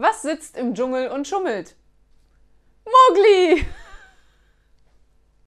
Was sitzt im Dschungel und schummelt?